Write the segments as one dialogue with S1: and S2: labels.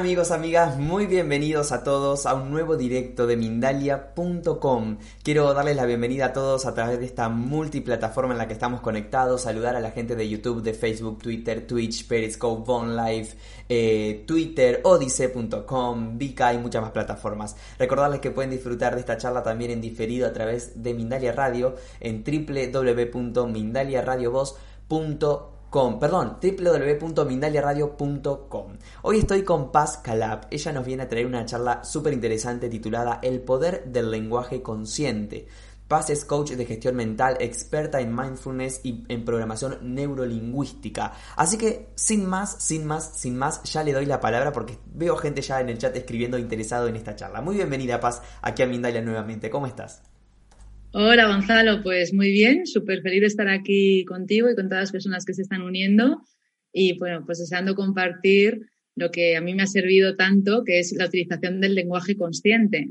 S1: Amigos, amigas, muy bienvenidos a todos a un nuevo directo de Mindalia.com. Quiero darles la bienvenida a todos a través de esta multiplataforma en la que estamos conectados, saludar a la gente de YouTube, de Facebook, Twitter, Twitch, Periscope, OnLive, eh, Twitter, Odise.com, Vika y muchas más plataformas. Recordarles que pueden disfrutar de esta charla también en diferido a través de Mindalia Radio en www.mindaliaradiovoz.com perdón, www.mindaliaradio.com. Hoy estoy con Paz Calab. Ella nos viene a traer una charla súper interesante titulada El poder del lenguaje consciente. Paz es coach de gestión mental, experta en mindfulness y en programación neurolingüística. Así que, sin más, sin más, sin más, ya le doy la palabra porque veo gente ya en el chat escribiendo interesado en esta charla. Muy bienvenida, Paz, aquí a Mindalia nuevamente. ¿Cómo estás?
S2: Hola Gonzalo, pues muy bien, súper feliz de estar aquí contigo y con todas las personas que se están uniendo y bueno, pues deseando compartir lo que a mí me ha servido tanto, que es la utilización del lenguaje consciente.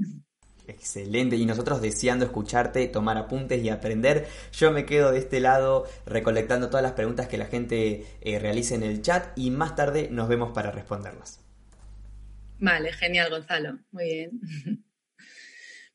S1: Excelente, y nosotros deseando escucharte, tomar apuntes y aprender. Yo me quedo de este lado recolectando todas las preguntas que la gente eh, realice en el chat y más tarde nos vemos para responderlas.
S2: Vale, genial Gonzalo, muy bien.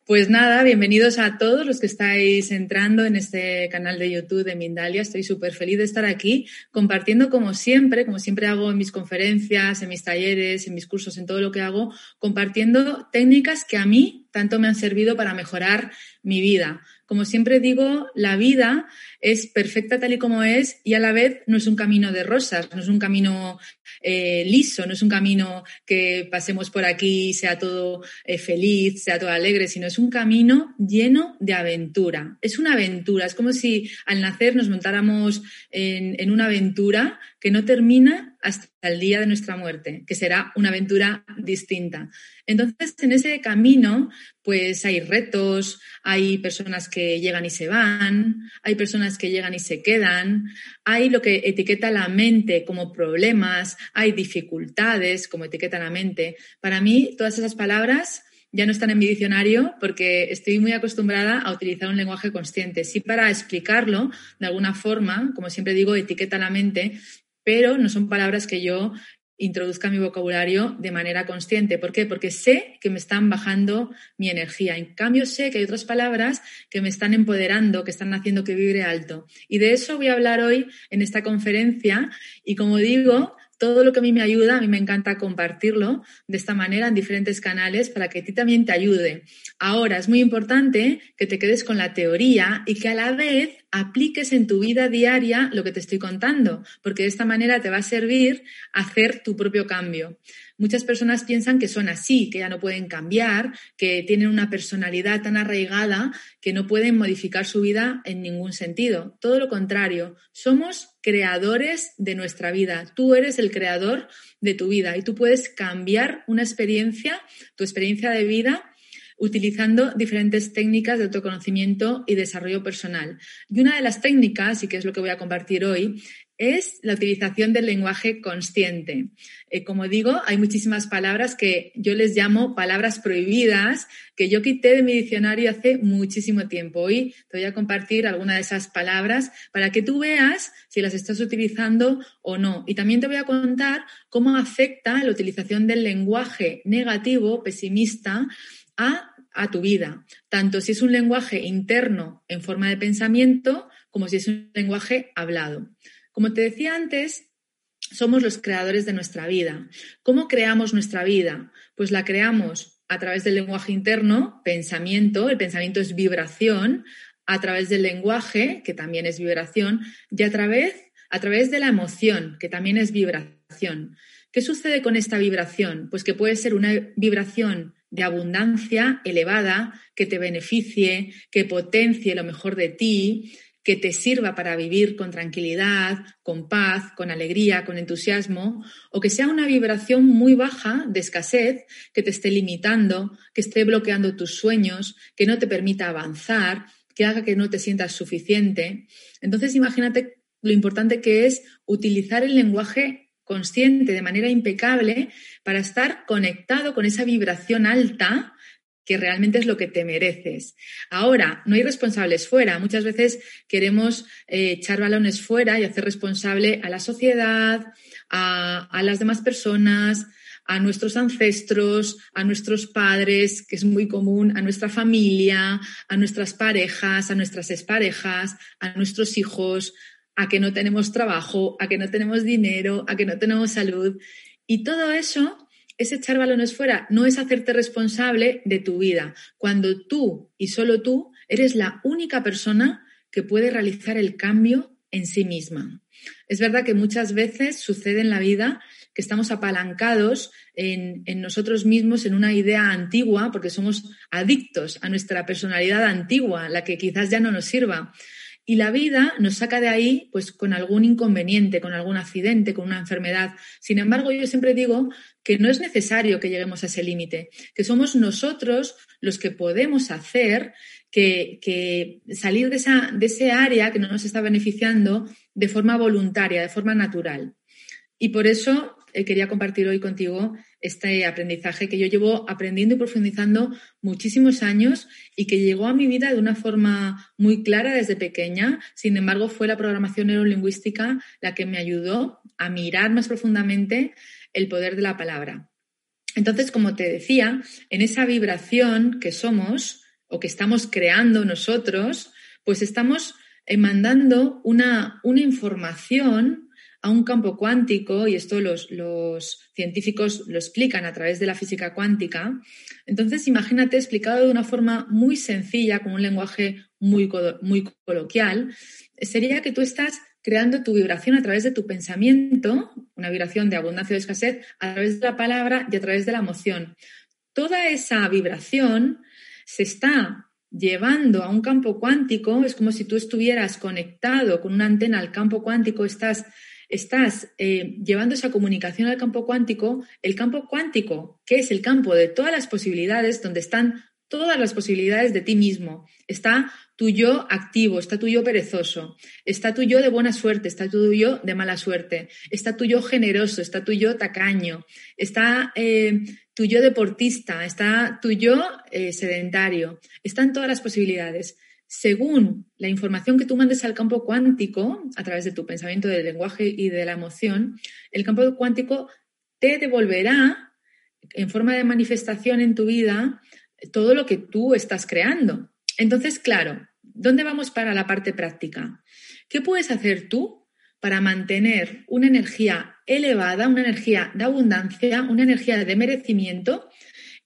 S2: Pues nada, bienvenidos a todos los que estáis entrando en este canal de YouTube de Mindalia. Estoy súper feliz de estar aquí compartiendo como siempre, como siempre hago en mis conferencias, en mis talleres, en mis cursos, en todo lo que hago, compartiendo técnicas que a mí tanto me han servido para mejorar mi vida. Como siempre digo, la vida es perfecta tal y como es y a la vez no es un camino de rosas, no es un camino eh, liso, no es un camino que pasemos por aquí y sea todo eh, feliz, sea todo alegre, sino es un camino lleno de aventura. Es una aventura, es como si al nacer nos montáramos en, en una aventura que no termina hasta el día de nuestra muerte, que será una aventura distinta. Entonces, en ese camino, pues hay retos, hay personas que llegan y se van, hay personas que llegan y se quedan, hay lo que etiqueta la mente como problemas, hay dificultades como etiqueta la mente. Para mí, todas esas palabras ya no están en mi diccionario porque estoy muy acostumbrada a utilizar un lenguaje consciente. Sí para explicarlo de alguna forma, como siempre digo, etiqueta la mente, pero no son palabras que yo introduzca mi vocabulario de manera consciente. ¿Por qué? Porque sé que me están bajando mi energía. En cambio, sé que hay otras palabras que me están empoderando, que están haciendo que vibre alto. Y de eso voy a hablar hoy en esta conferencia. Y como digo, todo lo que a mí me ayuda, a mí me encanta compartirlo de esta manera en diferentes canales para que a ti también te ayude. Ahora, es muy importante que te quedes con la teoría y que a la vez apliques en tu vida diaria lo que te estoy contando, porque de esta manera te va a servir hacer tu propio cambio. Muchas personas piensan que son así, que ya no pueden cambiar, que tienen una personalidad tan arraigada que no pueden modificar su vida en ningún sentido. Todo lo contrario, somos creadores de nuestra vida. Tú eres el creador de tu vida y tú puedes cambiar una experiencia, tu experiencia de vida, utilizando diferentes técnicas de autoconocimiento y desarrollo personal. Y una de las técnicas, y que es lo que voy a compartir hoy, es la utilización del lenguaje consciente. Eh, como digo, hay muchísimas palabras que yo les llamo palabras prohibidas que yo quité de mi diccionario hace muchísimo tiempo. Hoy te voy a compartir alguna de esas palabras para que tú veas si las estás utilizando o no. Y también te voy a contar cómo afecta la utilización del lenguaje negativo, pesimista, a a tu vida, tanto si es un lenguaje interno en forma de pensamiento como si es un lenguaje hablado. Como te decía antes, somos los creadores de nuestra vida. ¿Cómo creamos nuestra vida? Pues la creamos a través del lenguaje interno, pensamiento, el pensamiento es vibración, a través del lenguaje, que también es vibración, y a través, a través de la emoción, que también es vibración. ¿Qué sucede con esta vibración? Pues que puede ser una vibración de abundancia elevada que te beneficie, que potencie lo mejor de ti, que te sirva para vivir con tranquilidad, con paz, con alegría, con entusiasmo, o que sea una vibración muy baja de escasez que te esté limitando, que esté bloqueando tus sueños, que no te permita avanzar, que haga que no te sientas suficiente. Entonces imagínate lo importante que es utilizar el lenguaje consciente, de manera impecable, para estar conectado con esa vibración alta que realmente es lo que te mereces. Ahora, no hay responsables fuera. Muchas veces queremos eh, echar balones fuera y hacer responsable a la sociedad, a, a las demás personas, a nuestros ancestros, a nuestros padres, que es muy común, a nuestra familia, a nuestras parejas, a nuestras exparejas, a nuestros hijos, a que no tenemos trabajo, a que no tenemos dinero, a que no tenemos salud. Y todo eso es echar balones fuera, no es hacerte responsable de tu vida, cuando tú y solo tú eres la única persona que puede realizar el cambio en sí misma. Es verdad que muchas veces sucede en la vida que estamos apalancados en, en, nosotros mismos en una idea antigua, porque somos adictos a nuestra personalidad antigua, la que quizás ya no nos sirva. Y la vida nos saca de ahí pues con algún inconveniente, con algún accidente, con una enfermedad. Sin embargo, yo siempre digo que no es necesario que lleguemos a ese límite, que somos nosotros los que podemos hacer que, salir de, esa, de ese área que no nos está beneficiando de forma voluntaria, de forma natural. Y por eso quería compartir hoy contigo este aprendizaje que yo llevo aprendiendo y profundizando muchísimos años y que llegó a mi vida de una forma muy clara desde pequeña. Sin embargo, fue la programación neurolingüística la que me ayudó a mirar más profundamente el poder de la palabra. Entonces, como te decía, en esa vibración que somos o que estamos creando nosotros, pues estamos eh, mandando una, una información a un campo cuántico, y esto los, científicos lo explican a través de la física cuántica. Entonces, imagínate explicado de una forma muy sencilla, con un lenguaje muy, muy coloquial, sería que tú estás creando tu vibración a través de tu pensamiento, una vibración de abundancia o de escasez, a través de la palabra y a través de la emoción. Toda esa vibración se está llevando a un campo cuántico, es como si tú estuvieras conectado con una antena al campo cuántico, estás estás eh, llevando esa comunicación al campo cuántico, el campo cuántico, que es el campo de todas las posibilidades, donde están todas las posibilidades de ti mismo. Está tu yo activo, está tu yo perezoso, está tu yo de buena suerte, está tu yo de mala suerte, está tu yo generoso, está tu yo tacaño, está eh, tu yo deportista, está tu yo eh, sedentario, están todas las posibilidades según la información que tú mandes al campo cuántico, a través de tu pensamiento, del lenguaje y de la emoción, el campo cuántico te devolverá en forma de manifestación en tu vida todo lo que tú estás creando. Entonces, claro, ¿dónde vamos para la parte práctica? ¿Qué puedes hacer tú para mantener una energía elevada, una energía de abundancia, una energía de merecimiento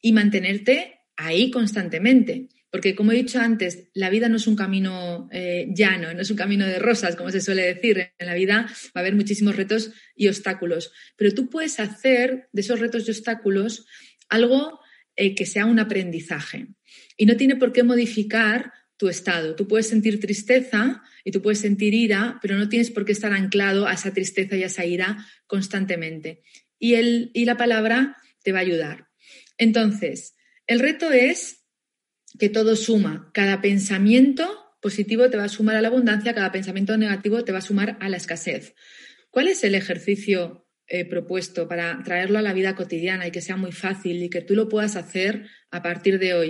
S2: y mantenerte ahí constantemente? Porque, como he dicho antes, la vida no es un camino eh, llano, no es un camino de rosas, como se suele decir. En la vida va a haber muchísimos retos y obstáculos. Pero tú puedes hacer de esos retos y obstáculos algo eh, que sea un aprendizaje. Y no tiene por qué modificar tu estado. Tú puedes sentir tristeza y tú puedes sentir ira, pero no tienes por qué estar anclado a esa tristeza y a esa ira constantemente. Y, el, y la palabra te va a ayudar. Entonces, el reto es que todo suma. Cada pensamiento positivo te va a sumar a la abundancia, cada pensamiento negativo te va a sumar a la escasez. ¿Cuál es el ejercicio eh, propuesto para traerlo a la vida cotidiana y que sea muy fácil y que tú lo puedas hacer a partir de hoy?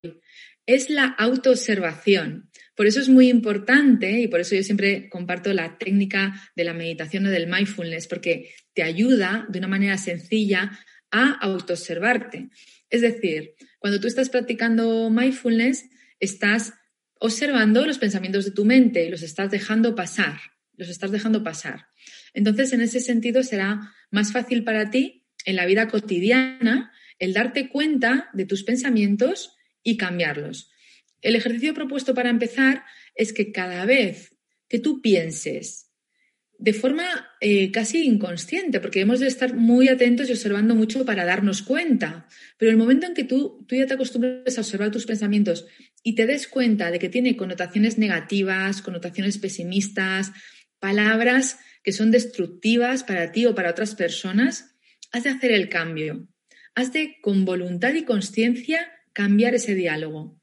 S2: Es la autoobservación. Por eso es muy importante y por eso yo siempre comparto la técnica de la meditación o del mindfulness, porque te ayuda de una manera sencilla a autoobservarte. Es decir, cuando tú estás practicando mindfulness, estás observando los pensamientos de tu mente los estás dejando pasar, los estás dejando pasar. Entonces, en ese sentido, será más fácil para ti en la vida cotidiana el darte cuenta de tus pensamientos y cambiarlos. El ejercicio propuesto para empezar es que cada vez que tú pienses de forma eh, casi inconsciente, porque hemos de estar muy atentos y observando mucho para darnos cuenta. Pero el momento en que tú, tú ya te acostumbres a observar tus pensamientos y te des cuenta de que tiene connotaciones negativas, connotaciones pesimistas, palabras que son destructivas para ti o para otras personas, has de hacer el cambio. Has de, con voluntad y conciencia, cambiar ese diálogo.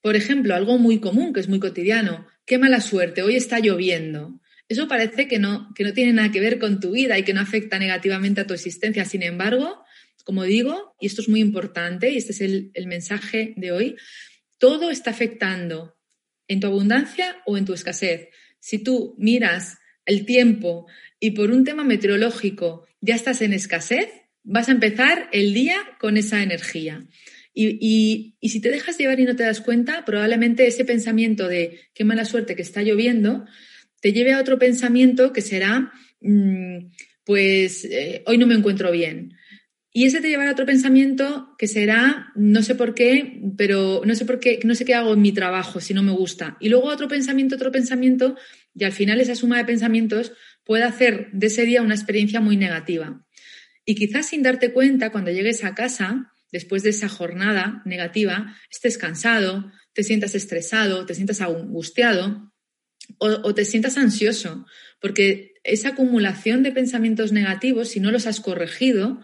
S2: Por ejemplo, algo muy común, que es muy cotidiano, qué mala suerte, hoy está lloviendo. Eso parece que no, que no tiene nada que ver con tu vida y que no afecta negativamente a tu existencia. Sin embargo, como digo, y esto es muy importante, y este es el, el mensaje de hoy, todo está afectando en tu abundancia o en tu escasez. Si tú miras el tiempo y por un tema meteorológico ya estás en escasez, vas a empezar el día con esa energía. Y, si te dejas llevar y no te das cuenta, probablemente ese pensamiento de qué mala suerte que está lloviendo te lleve a otro pensamiento que será, mm, pues eh, hoy no me encuentro bien. Y ese te llevará a otro pensamiento que será, no sé por qué, pero no sé por qué, no sé qué hago en mi trabajo si no me gusta. Y luego otro pensamiento, otro pensamiento, y al final esa suma de pensamientos puede hacer de ese día una experiencia muy negativa. Y quizás sin darte cuenta, cuando llegues a casa, después de esa jornada negativa, estés cansado, te sientas estresado, te sientas angustiado o, te sientas ansioso, porque esa acumulación de pensamientos negativos, si no los has corregido,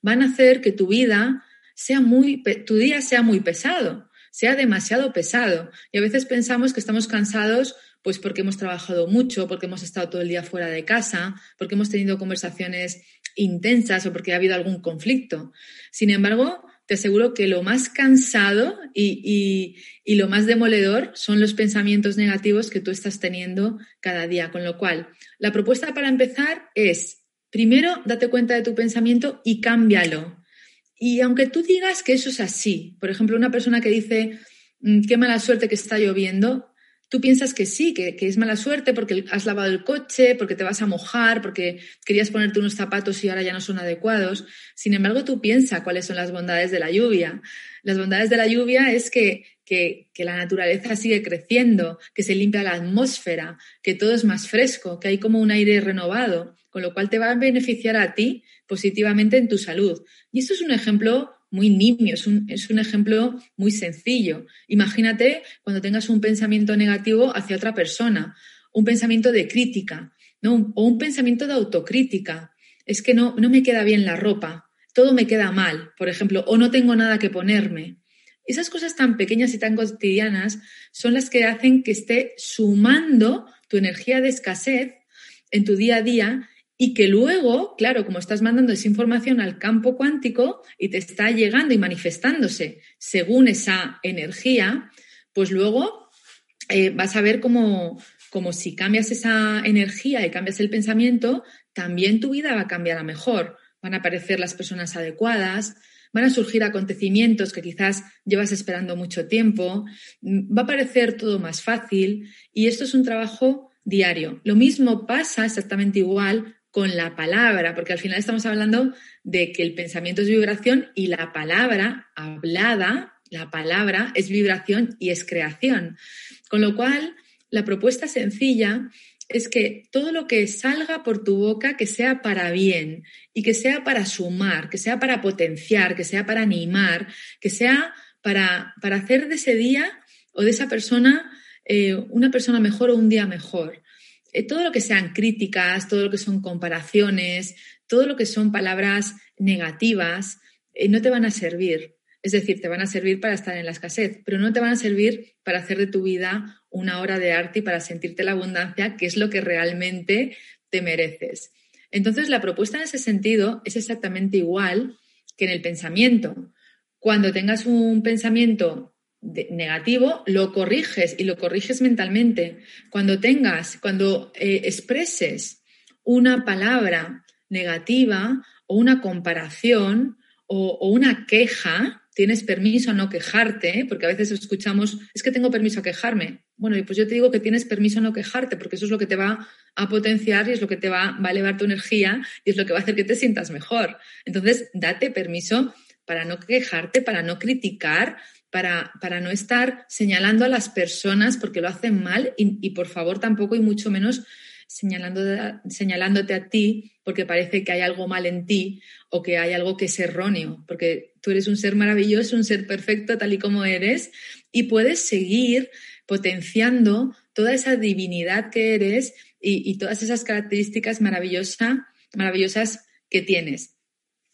S2: van a hacer que tu vida sea muy, tu día sea muy pesado, sea demasiado pesado. Y a veces pensamos que estamos cansados pues porque hemos trabajado mucho, porque hemos estado todo el día fuera de casa, porque hemos tenido conversaciones intensas o porque ha habido algún conflicto. Sin embargo, te aseguro que lo más cansado y, lo más demoledor son los pensamientos negativos que tú estás teniendo cada día. Con lo cual, la propuesta para empezar es, primero, date cuenta de tu pensamiento y cámbialo. Y aunque tú digas que eso es así, por ejemplo, una persona que dice, mm, qué mala suerte que está lloviendo, tú piensas que sí, que, es mala suerte porque has lavado el coche, porque te vas a mojar, porque querías ponerte unos zapatos y ahora ya no son adecuados. Sin embargo, tú piensas cuáles son las bondades de la lluvia. Las bondades de la lluvia es que, que, que, la naturaleza sigue creciendo, que se limpia la atmósfera, que todo es más fresco, que hay como un aire renovado, con lo cual te va a beneficiar a ti positivamente en tu salud. Y esto es un ejemplo muy nimio, es un, es un ejemplo muy sencillo. Imagínate cuando tengas un pensamiento negativo hacia otra persona, un pensamiento de crítica, ¿no? o un pensamiento de autocrítica. Es que no, no me queda bien la ropa, todo me queda mal, por ejemplo, o no tengo nada que ponerme. Esas cosas tan pequeñas y tan cotidianas son las que hacen que esté sumando tu energía de escasez en tu día a día y que luego, claro, como estás mandando esa información al campo cuántico y te está llegando y manifestándose según esa energía, pues luego eh, vas a ver como, como si cambias esa energía y cambias el pensamiento, también tu vida va a cambiar a mejor. Van a aparecer las personas adecuadas, van a surgir acontecimientos que quizás llevas esperando mucho tiempo, va a parecer todo más fácil y esto es un trabajo diario. Lo mismo pasa exactamente igual con la palabra, porque al final estamos hablando de que el pensamiento es vibración y la palabra hablada, la palabra es vibración y es creación. Con lo cual, la propuesta sencilla es que todo lo que salga por tu boca, que sea para bien y que sea para sumar, que sea para potenciar, que sea para animar, que sea para, para hacer de ese día o de esa persona eh, una persona mejor o un día mejor. Eh, todo lo que sean críticas, todo lo que son comparaciones, todo lo que son palabras negativas, eh, no te van a servir. Es decir, te van a servir para estar en la escasez, pero no te van a servir para hacer de tu vida una hora de arte y para sentirte la abundancia, que es lo que realmente te mereces. Entonces, la propuesta en ese sentido es exactamente igual que en el pensamiento. Cuando tengas un pensamiento negativo, lo corriges y lo corriges mentalmente. Cuando tengas, cuando eh, expreses una palabra negativa o una comparación o, una queja, tienes permiso a no quejarte, porque a veces escuchamos, es que tengo permiso a quejarme. Bueno, pues yo te digo que tienes permiso a no quejarte, porque eso es lo que te va a potenciar y es lo que te va, va a elevar tu energía y es lo que va a hacer que te sientas mejor. Entonces, date permiso para no quejarte, para no criticar, para, para, no estar señalando a las personas porque lo hacen mal y, por favor tampoco y mucho menos señalando, señalándote a ti porque parece que hay algo mal en ti o que hay algo que es erróneo, porque tú eres un ser maravilloso, un ser perfecto tal y como eres y puedes seguir potenciando toda esa divinidad que eres y, y todas esas características maravillosas maravillosas que tienes.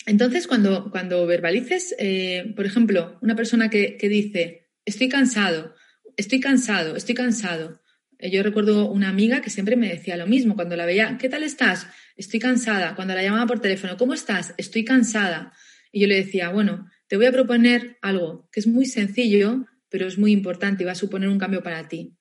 S2: Entonces, cuando, verbalices, eh, por ejemplo, una persona que, dice, estoy cansado, estoy cansado, estoy cansado. Eh, yo recuerdo una amiga que siempre me decía lo mismo cuando la veía, ¿qué tal estás? Estoy cansada. Cuando la llamaba por teléfono, ¿cómo estás? Estoy cansada. Y yo le decía, bueno, te voy a proponer algo que es muy sencillo, pero es muy importante y va a suponer un cambio para ti.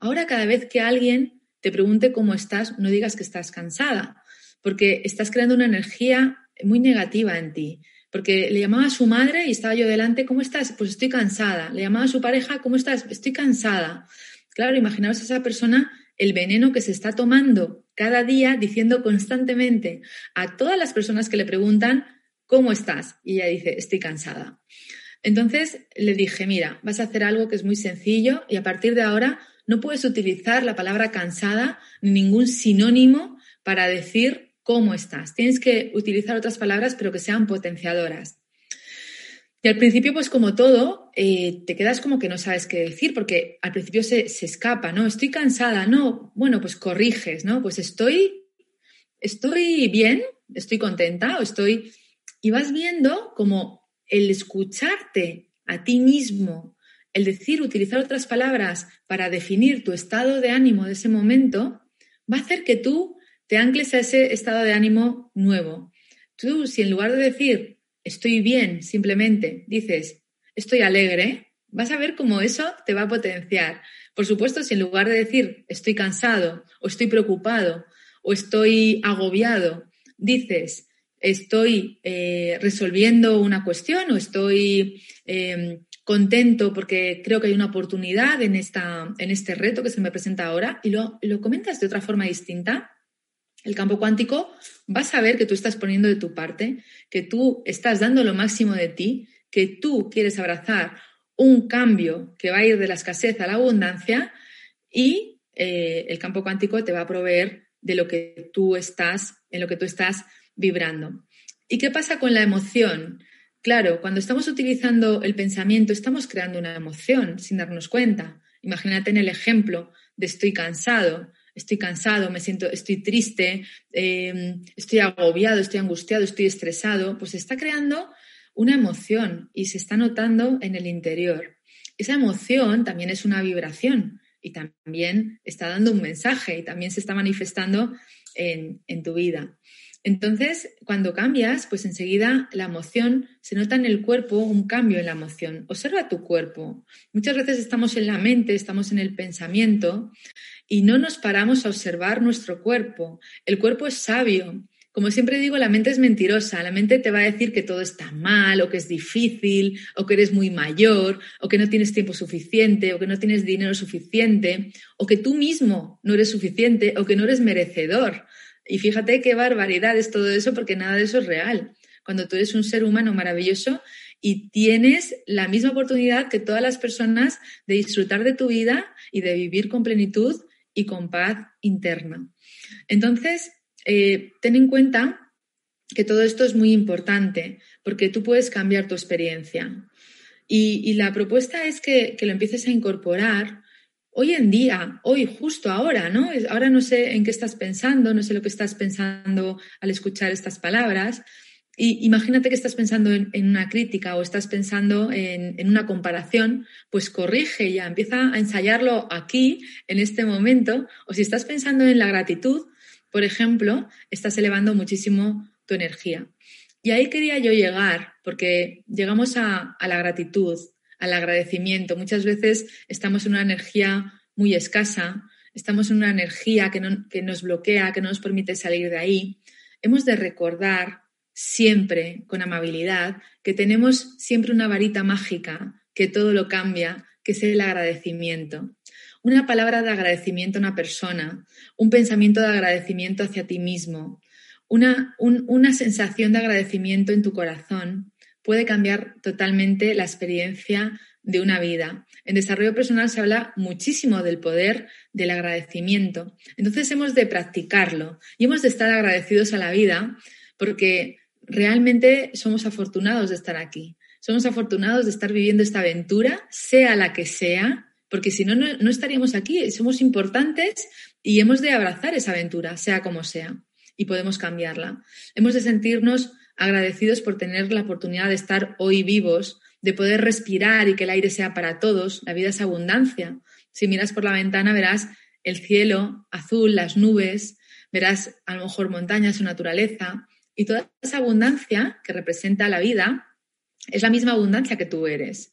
S2: Ahora, cada vez que alguien te pregunte cómo estás, no digas que estás cansada, porque estás creando una energía muy negativa en ti. Porque le llamaba a su madre y estaba yo delante, ¿cómo estás? Pues estoy cansada. Le llamaba a su pareja, ¿cómo estás? Estoy cansada. Claro, imaginaos a esa persona el veneno que se está tomando cada día diciendo constantemente a todas las personas que le preguntan, ¿cómo estás? Y ella dice, estoy cansada. Entonces le dije, mira, vas a hacer algo que es muy sencillo y a partir de ahora no puedes utilizar la palabra cansada ni ningún sinónimo para decir cómo estás. Tienes que utilizar otras palabras, pero que sean potenciadoras. Y al principio, pues como todo, eh, te quedas como que no sabes qué decir, porque al principio se, se, escapa, ¿no? Estoy cansada, no, bueno, pues corriges, ¿no? Pues estoy, estoy bien, estoy contenta o estoy... Y vas viendo como el escucharte a ti mismo, el decir, utilizar otras palabras para definir tu estado de ánimo de ese momento, va a hacer que tú te ancles a ese estado de ánimo nuevo. Tú, si en lugar de decir estoy bien, simplemente dices estoy alegre, vas a ver cómo eso te va a potenciar. Por supuesto, si en lugar de decir estoy cansado o estoy preocupado o estoy agobiado, dices estoy eh, resolviendo una cuestión o estoy em, contento porque creo que hay una oportunidad en, esta, en este reto que se me presenta ahora y lo, lo comentas de otra forma distinta, el campo cuántico va a saber que tú estás poniendo de tu parte, que tú estás dando lo máximo de ti, que tú quieres abrazar un cambio que va a ir de la escasez a la abundancia y eh, el campo cuántico te va a proveer de lo que tú estás, en lo que tú estás vibrando. ¿Y qué pasa con la emoción? Claro, cuando estamos utilizando el pensamiento, estamos creando una emoción sin darnos cuenta. Imagínate en el ejemplo de estoy cansado estoy cansado, me siento, estoy triste, em, estoy agobiado, estoy angustiado, estoy estresado, pues se está creando una emoción y se está notando en el interior. Esa emoción también es una vibración y también está dando un mensaje y también se está manifestando en, en tu vida. Entonces, cuando cambias, pues enseguida la emoción se nota en el cuerpo un cambio en la emoción. Observa tu cuerpo. Muchas veces estamos en la mente, estamos en el pensamiento y no nos paramos a observar nuestro cuerpo. El cuerpo es sabio. Como siempre digo, la mente es mentirosa. La mente te va a decir que todo está mal o que es difícil o que eres muy mayor o que no tienes tiempo suficiente o que no tienes dinero suficiente o que tú mismo no eres suficiente o que no eres merecedor. Y fíjate qué barbaridad es todo eso porque nada de eso es real. Cuando tú eres un ser humano maravilloso y tienes la misma oportunidad que todas las personas de disfrutar de tu vida y de vivir con plenitud y con paz interna. Entonces, eh, ten en cuenta que todo esto es muy importante porque tú puedes cambiar tu experiencia. Y, la propuesta es que, lo empieces a incorporar hoy en día, hoy, justo ahora, ¿no? Ahora no sé en qué estás pensando, no sé lo que estás pensando al escuchar estas palabras, y imagínate que estás pensando en, una crítica o estás pensando en, una comparación, pues corrige ya, empieza a ensayarlo aquí, en este momento. O si estás pensando en la gratitud, por ejemplo, estás elevando muchísimo tu energía. Y ahí quería yo llegar, porque llegamos a, a la gratitud, al agradecimiento. Muchas veces estamos en una energía muy escasa, estamos en una energía que, no, que nos bloquea, que no nos permite salir de ahí. Hemos de recordar siempre con amabilidad, que tenemos siempre una varita mágica, que todo lo cambia, que es el agradecimiento. Una palabra de agradecimiento a una persona, un pensamiento de agradecimiento hacia ti mismo, una, una sensación de agradecimiento en tu corazón puede cambiar totalmente la experiencia de una vida. En desarrollo personal se habla muchísimo del poder del agradecimiento. Entonces hemos de practicarlo y hemos de estar agradecidos a la vida porque realmente somos afortunados de estar aquí. Somos afortunados de estar viviendo esta aventura, sea la que sea, porque si no, no, estaríamos aquí. Somos importantes y hemos de abrazar esa aventura, sea como sea, y podemos cambiarla. Hemos de sentirnos agradecidos por tener la oportunidad de estar hoy vivos, de poder respirar y que el aire sea para todos. La vida es abundancia. Si miras por la ventana verás el cielo azul, las nubes, verás a lo mejor montañas o naturaleza, y toda esa abundancia que representa la vida es la misma abundancia que tú eres.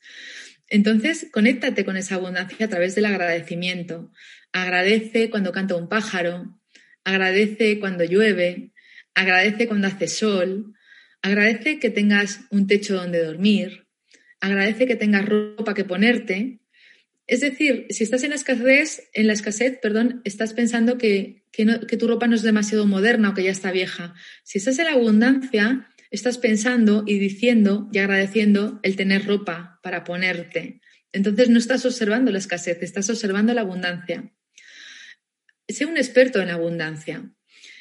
S2: Entonces, conéctate con esa abundancia a través del agradecimiento. Agradece cuando canta un pájaro, agradece cuando llueve, agradece cuando hace sol, Agradece que tengas un techo donde dormir. Agradece que tengas ropa que ponerte. Es decir, si estás en la escasez, en la escasez, perdón, estás pensando que, que tu ropa no es demasiado moderna o que ya está vieja. Si estás en la abundancia, estás pensando y diciendo y agradeciendo el tener ropa para ponerte. Entonces no estás observando la escasez, estás observando la abundancia. Sé un experto en abundancia.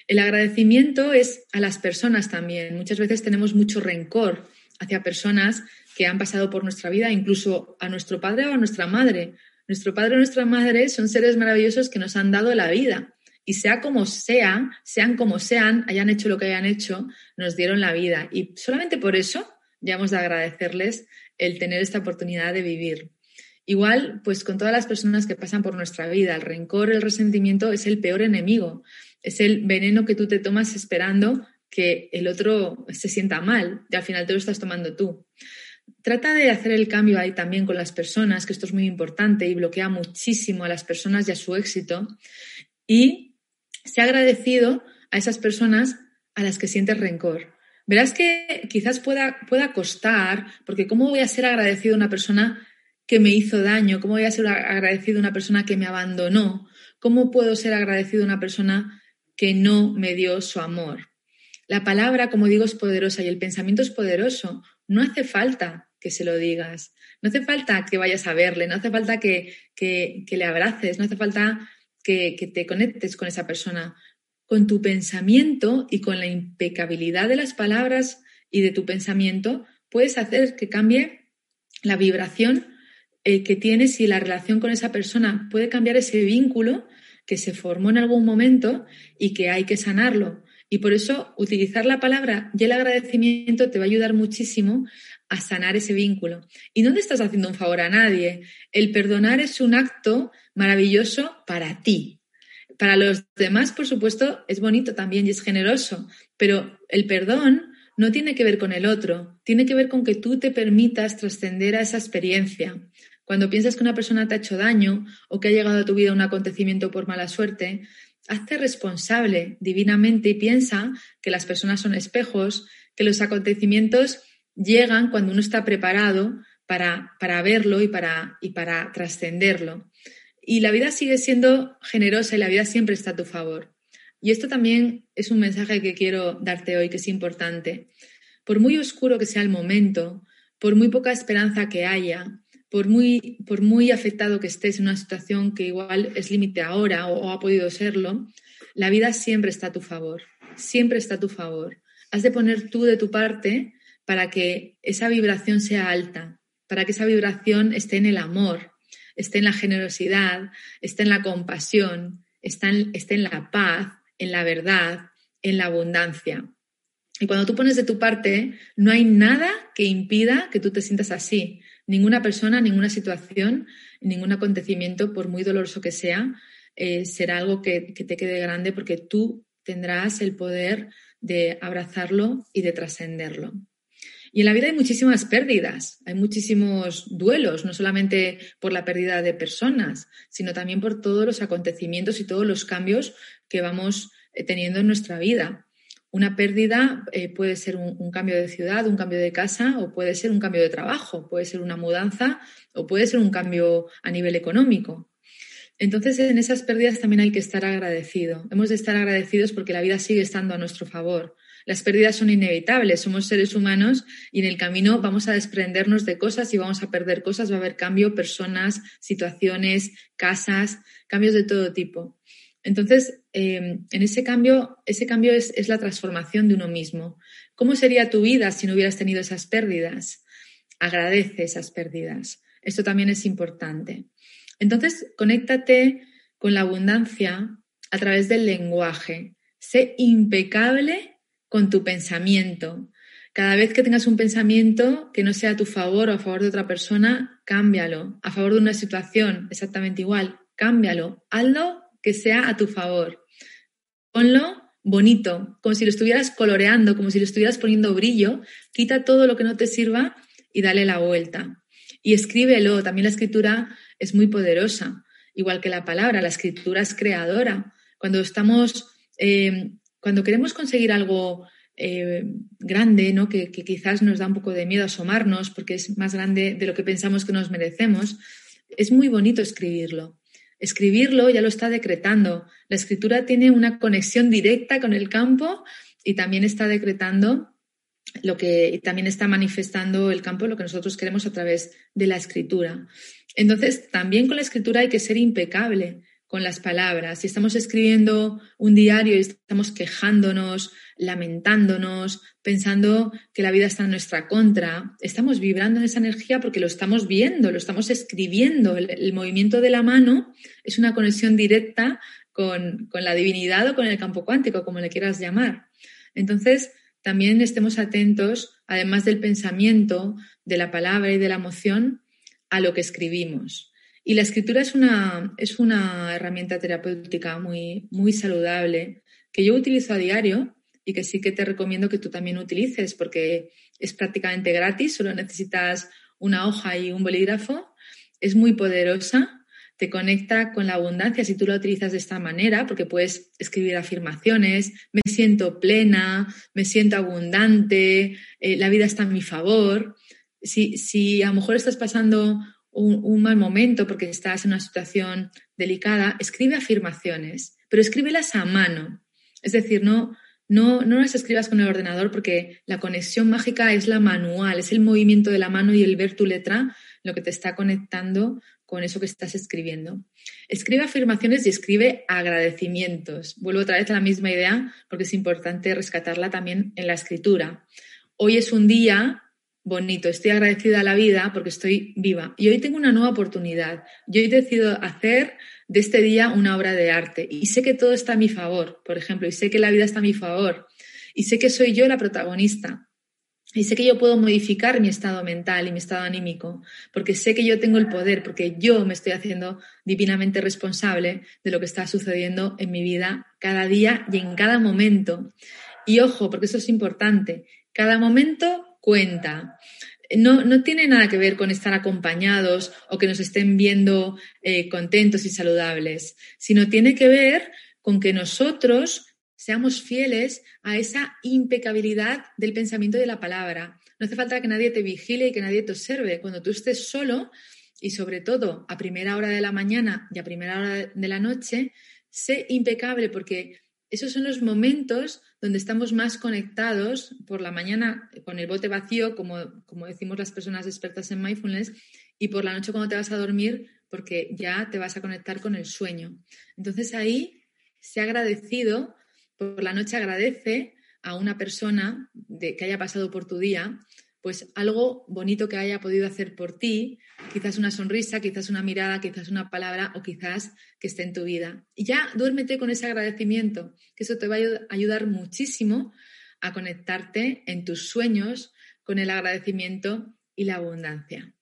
S2: El agradecimiento es a las personas también. Muchas veces tenemos mucho rencor hacia personas que han pasado por nuestra vida, incluso a nuestro padre o a nuestra madre. Nuestro padre o nuestra madre son seres maravillosos que nos han dado la vida. Y sea como sea, sean como sean, hayan hecho lo que hayan hecho, nos dieron la vida. Y solamente por eso ya hemos de agradecerles el tener esta oportunidad de vivir. Igual, pues con todas las personas que pasan por nuestra vida, el rencor, el resentimiento es el peor enemigo, es el veneno que tú te tomas esperando que el otro se sienta mal y al final te lo estás tomando tú. Trata de hacer el cambio ahí también con las personas, que esto es muy importante y bloquea muchísimo a las personas y a su éxito. Y se ha agradecido a esas personas a las que sientes rencor. Verás que quizás pueda, pueda costar, porque ¿cómo voy a ser agradecido a una persona que me hizo daño? ¿Cómo voy a ser agradecido a una persona que me abandonó? ¿Cómo puedo ser agradecido a una persona que no me dio su amor? La palabra, como digo, es poderosa y el pensamiento es poderoso. No hace falta que se lo digas, no hace falta que vayas a verle, no hace falta que, que, le abraces, no hace falta que, que te conectes con esa persona. Con tu pensamiento y con la impecabilidad de las palabras y de tu pensamiento, puedes hacer que cambie la vibración eh, que tienes y la relación con esa persona puede cambiar ese vínculo que se formó en algún momento y que hay que sanarlo. Y por eso utilizar la palabra y el agradecimiento te va a ayudar muchísimo a sanar ese vínculo. Y no te estás haciendo un favor a nadie. El perdonar es un acto maravilloso para ti. Para los demás, por supuesto, es bonito también y es generoso, pero el perdón no tiene que ver con el otro, tiene que ver con que tú te permitas trascender a esa experiencia. Cuando piensas que una persona te ha hecho daño o que ha llegado a tu vida un acontecimiento por mala suerte, hazte responsable divinamente y piensa que las personas son espejos, que los acontecimientos llegan cuando uno está preparado para, para verlo y para, y para trascenderlo. Y la vida sigue siendo generosa y la vida siempre está a tu favor. Y esto también es un mensaje que quiero darte hoy, que es importante. Por muy oscuro que sea el momento, por muy poca esperanza que haya, por muy, por muy afectado que estés en una situación que igual es límite ahora o, ha podido serlo, la vida siempre está a tu favor, siempre está a tu favor. Has de poner tú de tu parte para que esa vibración sea alta, para que esa vibración esté en el amor, esté en la generosidad, esté en la compasión, esté en, esté en la paz, en la verdad, en la abundancia. Y cuando tú pones de tu parte, no hay nada que impida que tú te sientas así. Ninguna persona, ninguna situación, ningún acontecimiento, por muy doloroso que sea, eh, será algo que, te quede grande porque tú tendrás el poder de abrazarlo y de trascenderlo. Y en la vida hay muchísimas pérdidas, hay muchísimos duelos, no solamente por la pérdida de personas, sino también por todos los acontecimientos y todos los cambios que vamos eh, teniendo en nuestra vida. Una pérdida eh, puede ser un, cambio de ciudad, un cambio de casa o puede ser un cambio de trabajo, puede ser una mudanza o puede ser un cambio a nivel económico. Entonces, en esas pérdidas también hay que estar agradecido. Hemos de estar agradecidos porque la vida sigue estando a nuestro favor. Las pérdidas son inevitables, somos seres humanos y en el camino vamos a desprendernos de cosas y vamos a perder cosas, va a haber cambio, personas, situaciones, casas, cambios de todo tipo. Entonces, em, en ese cambio, ese cambio es, es la transformación de uno mismo. ¿Cómo sería tu vida si no hubieras tenido esas pérdidas? Agradece esas pérdidas. Esto también es importante. Entonces, conéctate con la abundancia a través del lenguaje. Sé impecable con tu pensamiento. Cada vez que tengas un pensamiento que no sea a tu favor o a favor de otra persona, cámbialo. A favor de una situación, exactamente igual, cámbialo. Hazlo que sea a tu favor. Ponlo bonito, como si lo estuvieras coloreando, como si lo estuvieras poniendo brillo, quita todo lo que no te sirva y dale la vuelta. Y escríbelo, también la escritura es muy poderosa, igual que la palabra, la escritura es creadora. Cuando estamos, eh, cuando queremos conseguir algo eh, grande, ¿no? Que, que, quizás nos da un poco de miedo asomarnos porque es más grande de lo que pensamos que nos merecemos, es muy bonito escribirlo. Escribirlo ya lo está decretando. La escritura tiene una conexión directa con el campo y también está decretando lo que también está manifestando el campo, lo que nosotros queremos a través de la escritura. Entonces, también con la escritura hay que ser impecable con las palabras. Si estamos escribiendo un diario y estamos quejándonos, lamentándonos, pensando que la vida está en nuestra contra, estamos vibrando en esa energía porque lo estamos viendo, lo estamos escribiendo. El, movimiento de la mano es una conexión directa con, con la divinidad o con el campo cuántico, como le quieras llamar. Entonces, también estemos atentos, además del pensamiento, de la palabra y de la emoción, a lo que escribimos. Y la escritura es una, es una herramienta terapéutica muy, muy saludable que yo utilizo a diario y que sí que te recomiendo que tú también utilices porque es prácticamente gratis, solo necesitas una hoja y un bolígrafo. Es muy poderosa, te conecta con la abundancia si tú la utilizas de esta manera, porque puedes escribir afirmaciones, me siento plena, me siento abundante, eh, la vida está a mi favor. Si, si a lo mejor estás pasando un, mal momento porque estás en una situación delicada, escribe afirmaciones, pero escríbelas a mano. Es decir, no, no, no las escribas con el ordenador porque la conexión mágica es la manual, es el movimiento de la mano y el ver tu letra lo que te está conectando con eso que estás escribiendo. Escribe afirmaciones y escribe agradecimientos. Vuelvo otra vez a la misma idea porque es importante rescatarla también en la escritura. Hoy es un día bonito, estoy agradecida a la vida porque estoy viva. Y hoy tengo una nueva oportunidad. Yo he decidido hacer de este día una obra de arte y sé que todo está a mi favor, por ejemplo, y sé que la vida está a mi favor y sé que soy yo la protagonista. Y sé que yo puedo modificar mi estado mental y mi estado anímico, porque sé que yo tengo el poder, porque yo me estoy haciendo divinamente responsable de lo que está sucediendo en mi vida cada día y en cada momento. Y ojo, porque eso es importante, cada momento cuenta. No, no, tiene nada que ver con estar acompañados o que nos estén viendo eh, contentos y saludables, sino tiene que ver con que nosotros seamos fieles a esa impecabilidad del pensamiento y de la palabra. No hace falta que nadie te vigile y que nadie te observe. Cuando tú estés solo y sobre todo a primera hora de la mañana y a primera hora de la noche, sé impecable porque esos son los momentos donde estamos más conectados por la mañana con el bote vacío, como, como decimos las personas expertas en mindfulness, y por la noche cuando te vas a dormir, porque ya te vas a conectar con el sueño. Entonces ahí se ha agradecido, por la noche agradece a una persona de, que haya pasado por tu día pues algo bonito que haya podido hacer por ti, quizás una sonrisa, quizás una mirada, quizás una palabra o quizás que esté en tu vida. Y ya duérmete con ese agradecimiento, que eso te va a ayudar muchísimo a conectarte en tus sueños con el agradecimiento y la abundancia.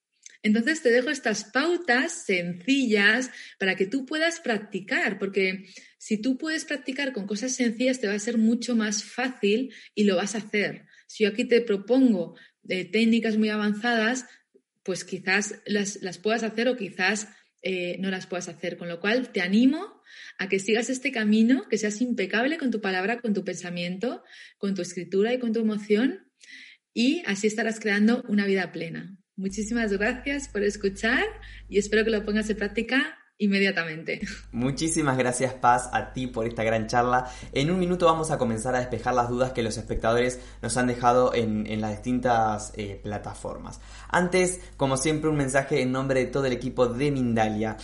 S2: Entonces te dejo estas pautas sencillas para que tú puedas practicar, porque si tú puedes practicar con cosas sencillas te va a ser mucho más fácil y lo vas a hacer. Si yo aquí te propongo de técnicas muy avanzadas, pues quizás las, puedas hacer o quizás eh, no las puedas hacer. Con lo cual, te animo a que sigas este camino, que seas impecable con tu palabra, con tu pensamiento, con tu escritura y con tu emoción, y así estarás creando una vida plena. Muchísimas gracias por escuchar y espero que lo pongas en práctica inmediatamente.
S1: Muchísimas gracias Paz a ti por esta gran charla. En un minuto vamos a comenzar a despejar las dudas que los espectadores nos han dejado en, las distintas eh, plataformas. Antes, como siempre, un mensaje en nombre de todo el equipo de Mindalia.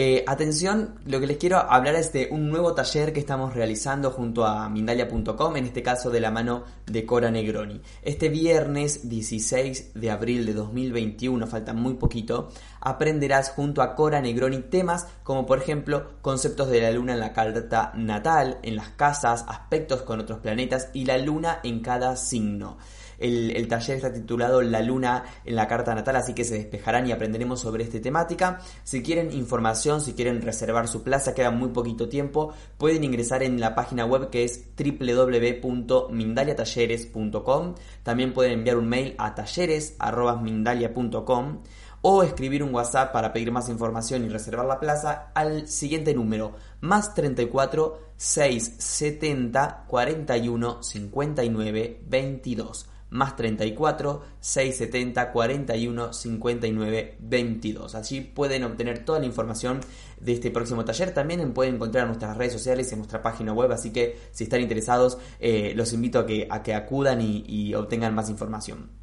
S1: Eh, atención, lo que les quiero hablar es de un nuevo taller que estamos realizando junto a Mindalia.com, en este caso de la mano de Cora Negroni. Este viernes 16 de abril de 2021, falta muy poquito, aprenderás junto a Cora Negroni temas como por ejemplo conceptos de la luna en la carta natal, en las casas, aspectos con otros planetas y la luna en cada signo. El, taller está titulado La Luna en la Carta Natal, así que se despejarán y aprenderemos sobre esta temática. Si quieren información, si quieren reservar su plaza, queda muy poquito tiempo, pueden ingresar en la página web que es www.mindaliatalleres.com. También pueden enviar un mail a talleres.mindalia.com o escribir un WhatsApp para pedir más información y reservar la plaza al siguiente número, más 34 670 41 59 22 más 34 670 41 59 22. Allí pueden obtener toda la información de este próximo taller. También pueden encontrar en nuestras redes sociales en nuestra página web. Así que si están interesados, eh, los invito a que, a que acudan y obtengan más información.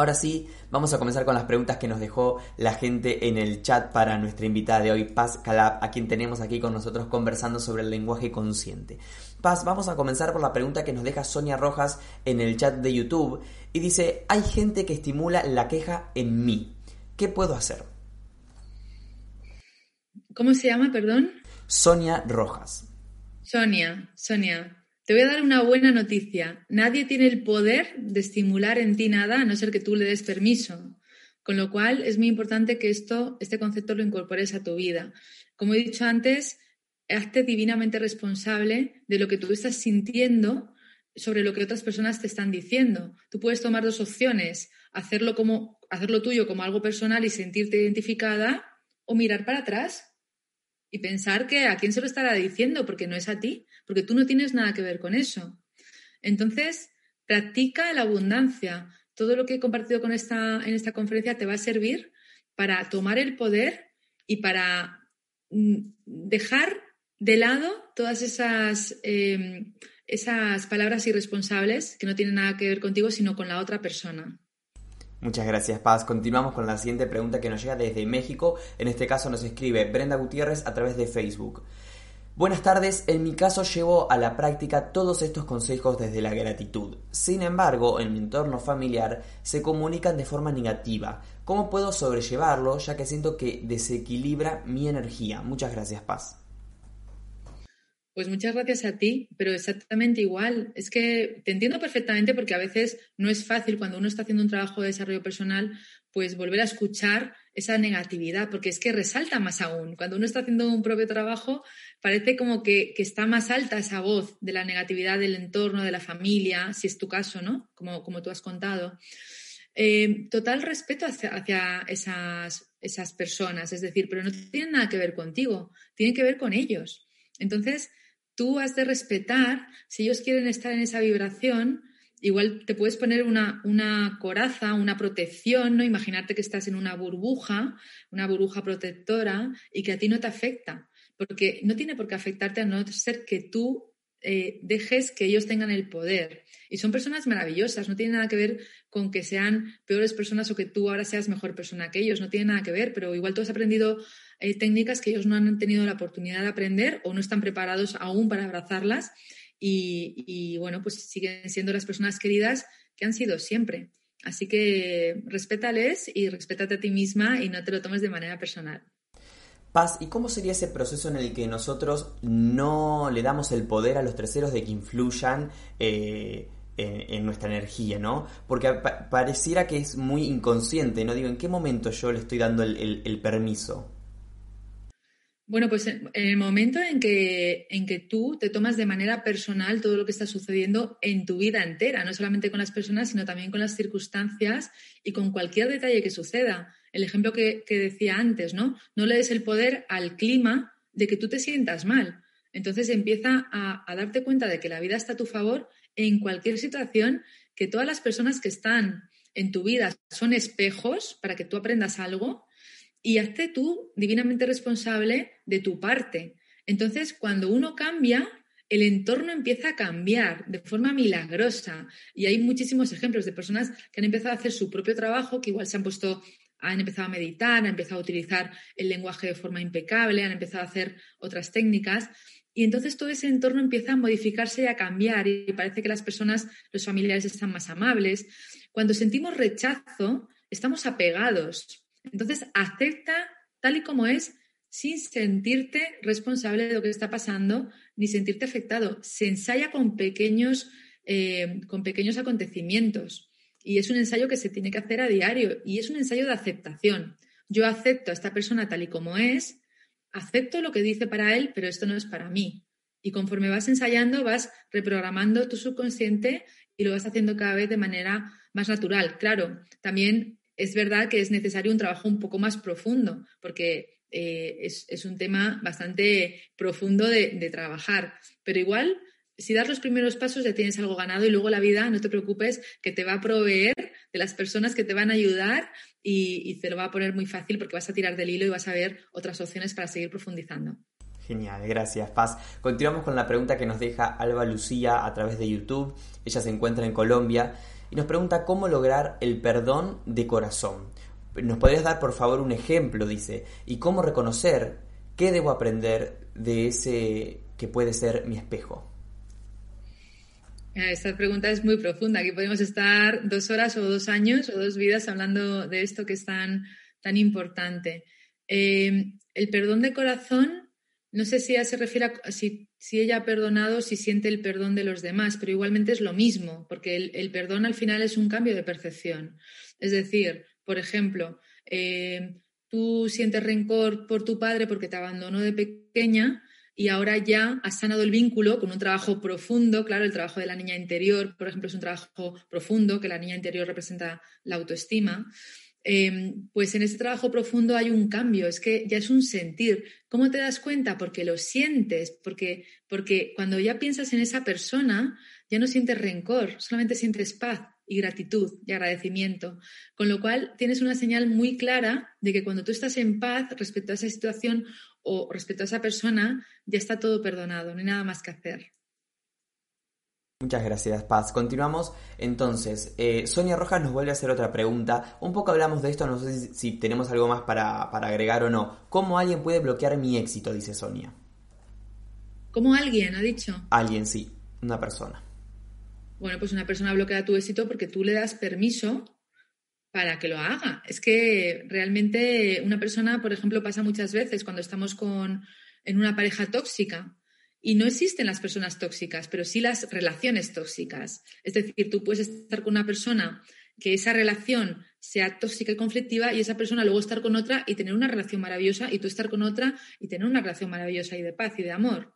S1: Ahora sí, vamos a comenzar con las preguntas que nos dejó la gente en el chat para nuestra invitada de hoy, Paz Calab, a quien tenemos aquí con nosotros conversando sobre el lenguaje consciente. Paz, vamos a comenzar por la pregunta que nos deja Sonia Rojas en el chat de YouTube y dice, hay gente que estimula la queja en mí. ¿Qué puedo hacer?
S2: ¿Cómo se llama, perdón?
S1: Sonia Rojas.
S2: Sonia, Sonia, te voy a dar una buena noticia. Nadie tiene el poder de estimular en ti nada a no ser que tú le des permiso. Con lo cual es muy importante que esto, este concepto lo incorpores a tu vida. Como he dicho antes, hazte divinamente responsable de lo que tú estás sintiendo sobre lo que otras personas te están diciendo. Tú puedes tomar dos opciones, hacerlo como hacerlo tuyo como algo personal y sentirte identificada o mirar para atrás y pensar que a quién se lo estará diciendo, porque no es a ti, porque tú no tienes nada que ver con eso. Entonces, practica la abundancia. Todo lo que he compartido con esta, en esta conferencia te va a servir para tomar el poder y para mm, dejar de lado todas esas, em, esas palabras irresponsables que no tienen nada que ver contigo, sino con la otra persona.
S1: Muchas gracias, Paz. Continuamos con la siguiente pregunta que nos llega desde México. En este caso nos escribe Brenda Gutiérrez a través de Facebook. Buenas tardes, en mi caso llevo a la práctica todos estos consejos desde la gratitud. Sin embargo, en mi entorno familiar se comunican de forma negativa. ¿Cómo puedo sobrellevarlo ya que siento que desequilibra mi energía? Muchas gracias, Paz.
S2: Pues muchas gracias a ti, pero exactamente igual. Es que te entiendo perfectamente porque a veces no es fácil cuando uno está haciendo un trabajo de desarrollo personal, pues volver a escuchar esa negatividad, porque es que resalta más aún. Cuando uno está haciendo un propio trabajo, parece como que, está más alta esa voz de la negatividad del entorno, de la familia, si es tu caso, ¿no? Como, como tú has contado. Eh, total respeto hacia, hacia esas, esas personas, es decir, pero no tienen nada que ver contigo, tienen que ver con ellos. Entonces, tú has de respetar, si ellos quieren estar en esa vibración, igual te puedes poner una, una, coraza, una protección, ¿no? Imaginarte que estás en una burbuja, una burbuja protectora y que a ti no te afecta, porque no tiene por qué afectarte a no ser que tú eh, dejes que ellos tengan el poder. Y son personas maravillosas, no tiene nada que ver con que sean peores personas o que tú ahora seas mejor persona que ellos, no tiene nada que ver, pero igual tú has aprendido eh, técnicas que ellos no han tenido la oportunidad de aprender o no están preparados aún para abrazarlas y, bueno, pues siguen siendo las personas queridas que han sido siempre. Así que respétales y respétate a ti misma y no te lo tomes de manera personal.
S1: Paz, ¿y cómo sería ese proceso en el que nosotros no le damos el poder a los terceros de que influyan eh, en, nuestra energía, ¿no? Porque pareciera que es muy inconsciente, ¿no? Digo, ¿en qué momento yo le estoy dando el, permiso?
S2: Bueno, pues en el momento en que, en que tú te tomas de manera personal todo lo que está sucediendo en tu vida entera, no solamente con las personas, sino también con las circunstancias y con cualquier detalle que suceda el ejemplo que, decía antes, ¿no? No le des el poder al clima de que tú te sientas mal. Entonces empieza a, darte cuenta de que la vida está a tu favor en cualquier situación, que todas las personas que están en tu vida son espejos para que tú aprendas algo y hazte tú divinamente responsable de tu parte. Entonces, cuando uno cambia, el entorno empieza a cambiar de forma milagrosa. Y hay muchísimos ejemplos de personas que han empezado a hacer su propio trabajo, que igual se han puesto han empezado a meditar, han empezado a utilizar el lenguaje de forma impecable, han empezado a hacer otras técnicas. Y entonces todo ese entorno empieza a modificarse y a cambiar y parece que las personas, los familiares están más amables. Cuando sentimos rechazo, estamos apegados. Entonces acepta tal y como es sin sentirte responsable de lo que está pasando ni sentirte afectado. Se ensaya con pequeños, eh, con pequeños acontecimientos. Y es un ensayo que se tiene que hacer a diario y es un ensayo de aceptación. Yo acepto a esta persona tal y como es, acepto lo que dice para él, pero esto no es para mí. Y conforme vas ensayando, vas reprogramando tu subconsciente y lo vas haciendo cada vez de manera más natural. Claro, también es verdad que es necesario un trabajo un poco más profundo, porque eh, es, un tema bastante profundo de, trabajar. Pero igual si das los primeros pasos ya tienes algo ganado y luego la vida, no te preocupes, que te va a proveer de las personas que te van a ayudar y, y, te lo va a poner muy fácil porque vas a tirar del hilo y vas a ver otras opciones para seguir profundizando.
S1: Genial, gracias Paz. Continuamos con la pregunta que nos deja Alba Lucía a través de YouTube. Ella se encuentra en Colombia y nos pregunta cómo lograr el perdón de corazón. ¿Nos podrías dar por favor un ejemplo, dice, y cómo reconocer qué debo aprender de ese que puede ser mi espejo?
S2: Esta pregunta es muy profunda. Aquí podemos estar dos horas o dos años o dos vidas hablando de esto que es tan, tan importante. Eh, el perdón de corazón, no sé si ella se refiere a si, ella ha perdonado, si siente el perdón de los demás, pero igualmente es lo mismo, porque el, perdón al final es un cambio de percepción. Es decir, por ejemplo, eh, tú sientes rencor por tu padre porque te abandonó de pequeña, y ahora ya has sanado el vínculo con un trabajo profundo, claro, el trabajo de la niña interior, por ejemplo, es un trabajo profundo, que la niña interior representa la autoestima. Em, pues en ese trabajo profundo hay un cambio, es que ya es un sentir. ¿Cómo te das cuenta? Porque lo sientes, porque, porque cuando ya piensas en esa persona, ya no sientes rencor, solamente sientes paz y gratitud y agradecimiento. Con lo cual tienes una señal muy clara de que cuando tú estás en paz respecto a esa situación o respecto a esa persona, ya está todo perdonado, no hay nada más que hacer.
S1: Muchas gracias, Paz. Continuamos. Entonces, eh, Sonia Rojas nos vuelve a hacer otra pregunta. Un poco hablamos de esto, no sé si, tenemos algo más para, para, agregar o no. ¿Cómo alguien puede bloquear mi éxito? Dice Sonia.
S2: ¿Cómo alguien ha dicho?
S1: Alguien, sí, una persona.
S2: Bueno, pues una persona bloquea tu éxito porque tú le das permiso para que lo haga. Es que realmente una persona, por ejemplo, pasa muchas veces cuando estamos con, en una pareja tóxica. Y no existen las personas tóxicas, pero sí las relaciones tóxicas. Es decir, tú puedes estar con una persona que esa relación sea tóxica y conflictiva y esa persona luego estar con otra y tener una relación maravillosa y tú estar con otra y tener una relación maravillosa y de paz y de amor.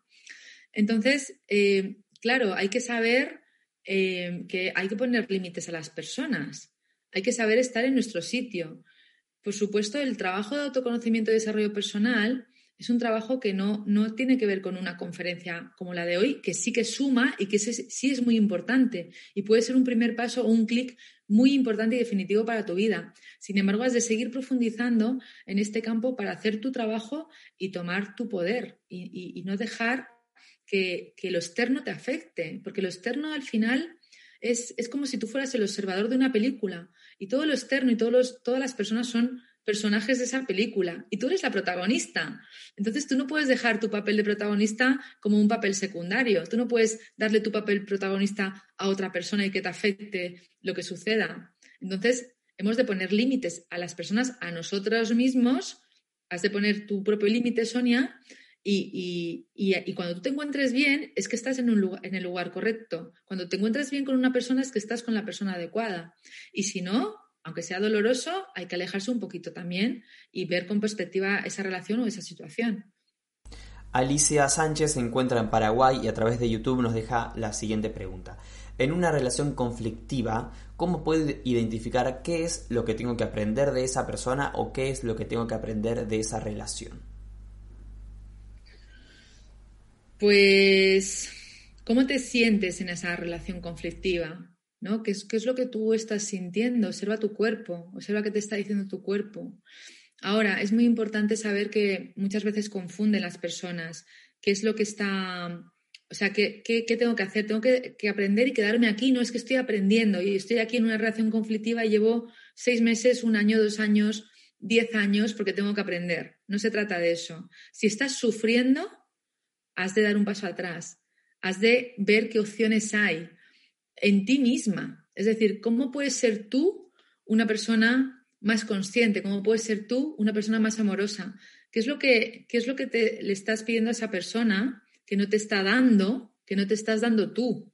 S2: Entonces, eh, claro, hay que saber eh, que hay que poner límites a las personas. Hay que saber estar en nuestro sitio. Por supuesto, el trabajo de autoconocimiento y desarrollo personal es un trabajo que no, no tiene que ver con una conferencia como la de hoy, que sí que suma y que sí es muy importante y puede ser un primer paso o un clic muy importante y definitivo para tu vida. Sin embargo, has de seguir profundizando en este campo para hacer tu trabajo y tomar tu poder y, no dejar que, que, lo externo te afecte, porque lo externo al final es, es, como si tú fueras el observador de una película y todo lo externo y todos todas las personas son personajes de esa película y tú eres la protagonista. Entonces tú no puedes dejar tu papel de protagonista como un papel secundario. Tú no puedes darle tu papel protagonista a otra persona y que te afecte lo que suceda. Entonces hemos de poner límites a las personas, a nosotros mismos. Has de poner tu propio límite, Sonia, y, y, cuando tú te encuentres bien, es que estás en, un lugar, en el lugar correcto. Cuando te encuentras bien con una persona, es que estás con la persona adecuada. Y si no, aunque sea doloroso, hay que alejarse un poquito también y ver con perspectiva esa relación o esa situación.
S1: Alicia Sánchez se encuentra en Paraguay y a través de YouTube nos deja la siguiente pregunta. En una relación conflictiva, ¿cómo puedo identificar qué es lo que tengo que aprender de esa persona o qué es lo que tengo que aprender de esa relación?
S2: Pues, ¿cómo te sientes en esa relación conflictiva? ¿No? ¿Qué es, ¿Qué es lo que tú estás sintiendo? Observa tu cuerpo, observa qué te está diciendo tu cuerpo. Ahora, es muy importante saber que muchas veces confunden las personas qué es lo que está, o sea, qué, qué, qué tengo que hacer, tengo que, que, aprender y quedarme aquí, no es que estoy aprendiendo y estoy aquí en una relación conflictiva y llevo seis meses, un año, dos años, diez años porque tengo que aprender. No se trata de eso. Si estás sufriendo, has de dar un paso atrás, has de ver qué opciones hay en ti misma. Es decir, ¿cómo puedes ser tú una persona más consciente? ¿Cómo puedes ser tú una persona más amorosa? ¿Qué es lo que, qué es lo que te, le estás pidiendo a esa persona que no te está dando, que no te estás dando tú?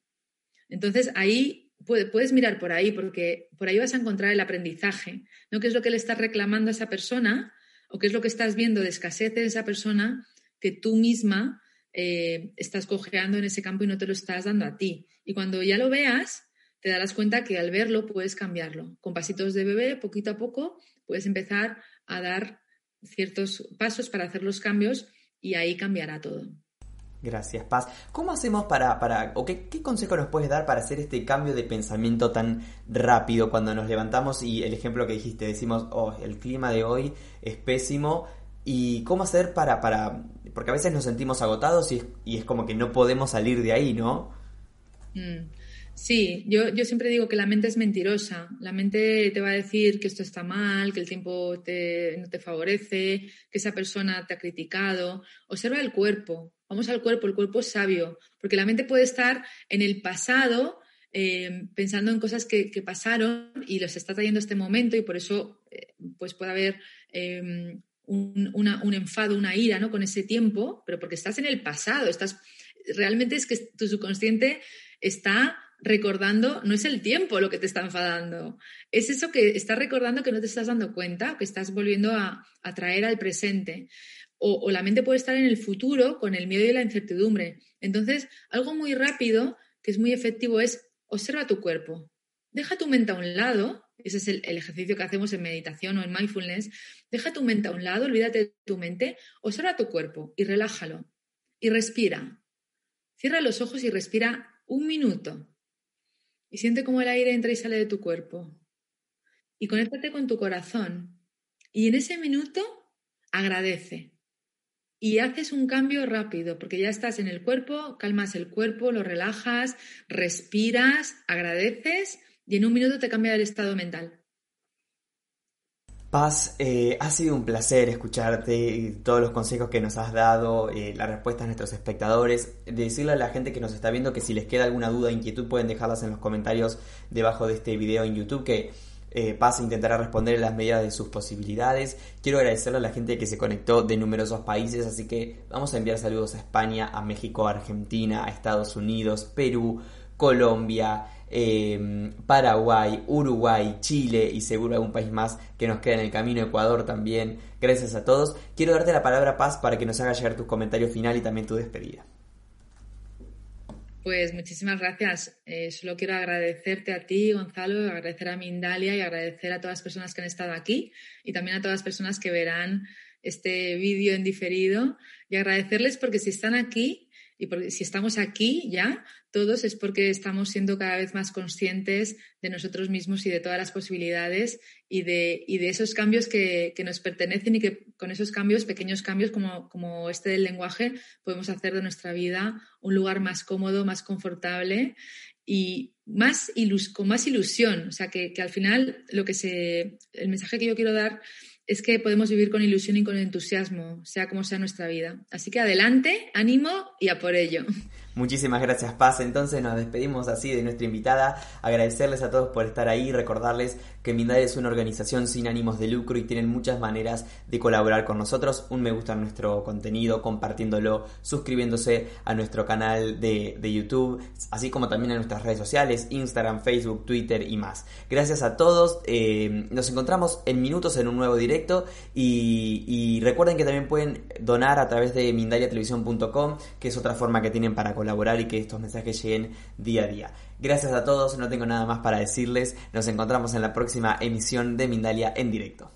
S2: Entonces ahí puedes mirar por ahí, porque por ahí vas a encontrar el aprendizaje, ¿no? ¿Qué es lo que le estás reclamando a esa persona o qué es lo que estás viendo de escasez en esa persona que tú misma eh, estás cojeando en ese campo y no te lo estás dando a ti. Y cuando ya lo veas, te darás cuenta que al verlo puedes cambiarlo. Con pasitos de bebé, poquito a poco, puedes empezar a dar ciertos pasos para hacer los cambios y ahí cambiará todo.
S1: Gracias, Paz. ¿Cómo hacemos para, para o qué, qué, consejo nos puedes dar para hacer este cambio de pensamiento tan rápido cuando nos levantamos y el ejemplo que dijiste, decimos, oh, el clima de hoy es pésimo y cómo hacer para, para, porque a veces nos sentimos agotados y es, como que no podemos salir de ahí, ¿no?
S2: Mm. Sí, yo, yo, siempre digo que la mente es mentirosa. La mente te va a decir que esto está mal, que el tiempo no te favorece, que esa persona te ha criticado. Observa el cuerpo. Vamos al cuerpo, el cuerpo es sabio, porque la mente puede estar en el pasado eh, pensando en cosas que, pasaron y los está trayendo este momento y por eso eh, pues puede haber em, un, un, enfado, una ira ¿no? con ese tiempo, pero porque estás en el pasado, estás realmente es que tu subconsciente está recordando, no es el tiempo lo que te está enfadando, es eso que estás recordando que no te estás dando cuenta, que estás volviendo a, a traer al presente o, la mente puede estar en el futuro con el miedo y la incertidumbre. Entonces, algo muy rápido que es muy efectivo es observa tu cuerpo. Deja tu mente a un lado, ese es el, ejercicio que hacemos en meditación o en mindfulness. Deja tu mente a un lado, olvídate de tu mente, observa tu cuerpo y relájalo. Y respira. Cierra los ojos y respira un minuto. Y siente cómo el aire entra y sale de tu cuerpo. Y conéctate con tu corazón. Y en ese minuto agradece y haces un cambio rápido, porque ya estás en el cuerpo, calmas el cuerpo, lo relajas, respiras, agradeces y en un minuto te cambia el estado mental.
S1: Paz, eh, ha sido un placer escucharte y todos los consejos que nos has dado, eh, la respuesta a nuestros espectadores. Decirle a la gente que nos está viendo que si les queda alguna duda inquietud pueden dejarlas en los comentarios debajo de este video en YouTube que eh, Paz intentará responder en las medidas de sus posibilidades. Quiero agradecerle a la gente que se conectó de numerosos países, así que vamos a enviar saludos a España, a México, a Argentina, a Estados Unidos, Perú, Colombia, em, Paraguay, Uruguay, Chile y seguro algún país más que nos queda en el camino, Ecuador también. Gracias a todos. Quiero darte la palabra Paz para que nos haga llegar tu comentario final y también tu despedida.
S2: Pues muchísimas gracias. Eh, solo quiero agradecerte a ti, Gonzalo, agradecer a Mindalia y agradecer a todas las personas que han estado aquí y también a todas las personas que verán este vídeo en diferido y agradecerles porque si están aquí y porque si estamos aquí ya, todos es porque estamos siendo cada vez más conscientes de nosotros mismos y de todas las posibilidades y de, y de esos cambios que, que, nos pertenecen y que con esos cambios, pequeños cambios como, como este del lenguaje, podemos hacer de nuestra vida un lugar más cómodo, más confortable y más con más ilusión. O sea, que, que al final lo que se, el mensaje que yo quiero dar es que podemos vivir con ilusión y con entusiasmo, sea como sea nuestra vida. Así que adelante, ánimo y a por ello.
S1: Muchísimas gracias, Paz. Entonces nos despedimos así de nuestra invitada. Agradecerles a todos por estar ahí. Recordarles que Mindad es una organización sin ánimos de lucro y tienen muchas maneras de colaborar con nosotros. Un me gusta a nuestro contenido, compartiéndolo, suscribiéndose a nuestro canal de, YouTube, así como también a nuestras redes sociales, Instagram, Facebook, Twitter y más. Gracias a todos. Eh, nos encontramos en minutos en un nuevo directo y, recuerden que también pueden donar a través de mindaliatelevisión.com, que es otra forma que tienen para colaborar y que estos mensajes lleguen día a día. Gracias a todos, no tengo nada más para decirles. Nos encontramos en la próxima emisión de Mindalia en directo.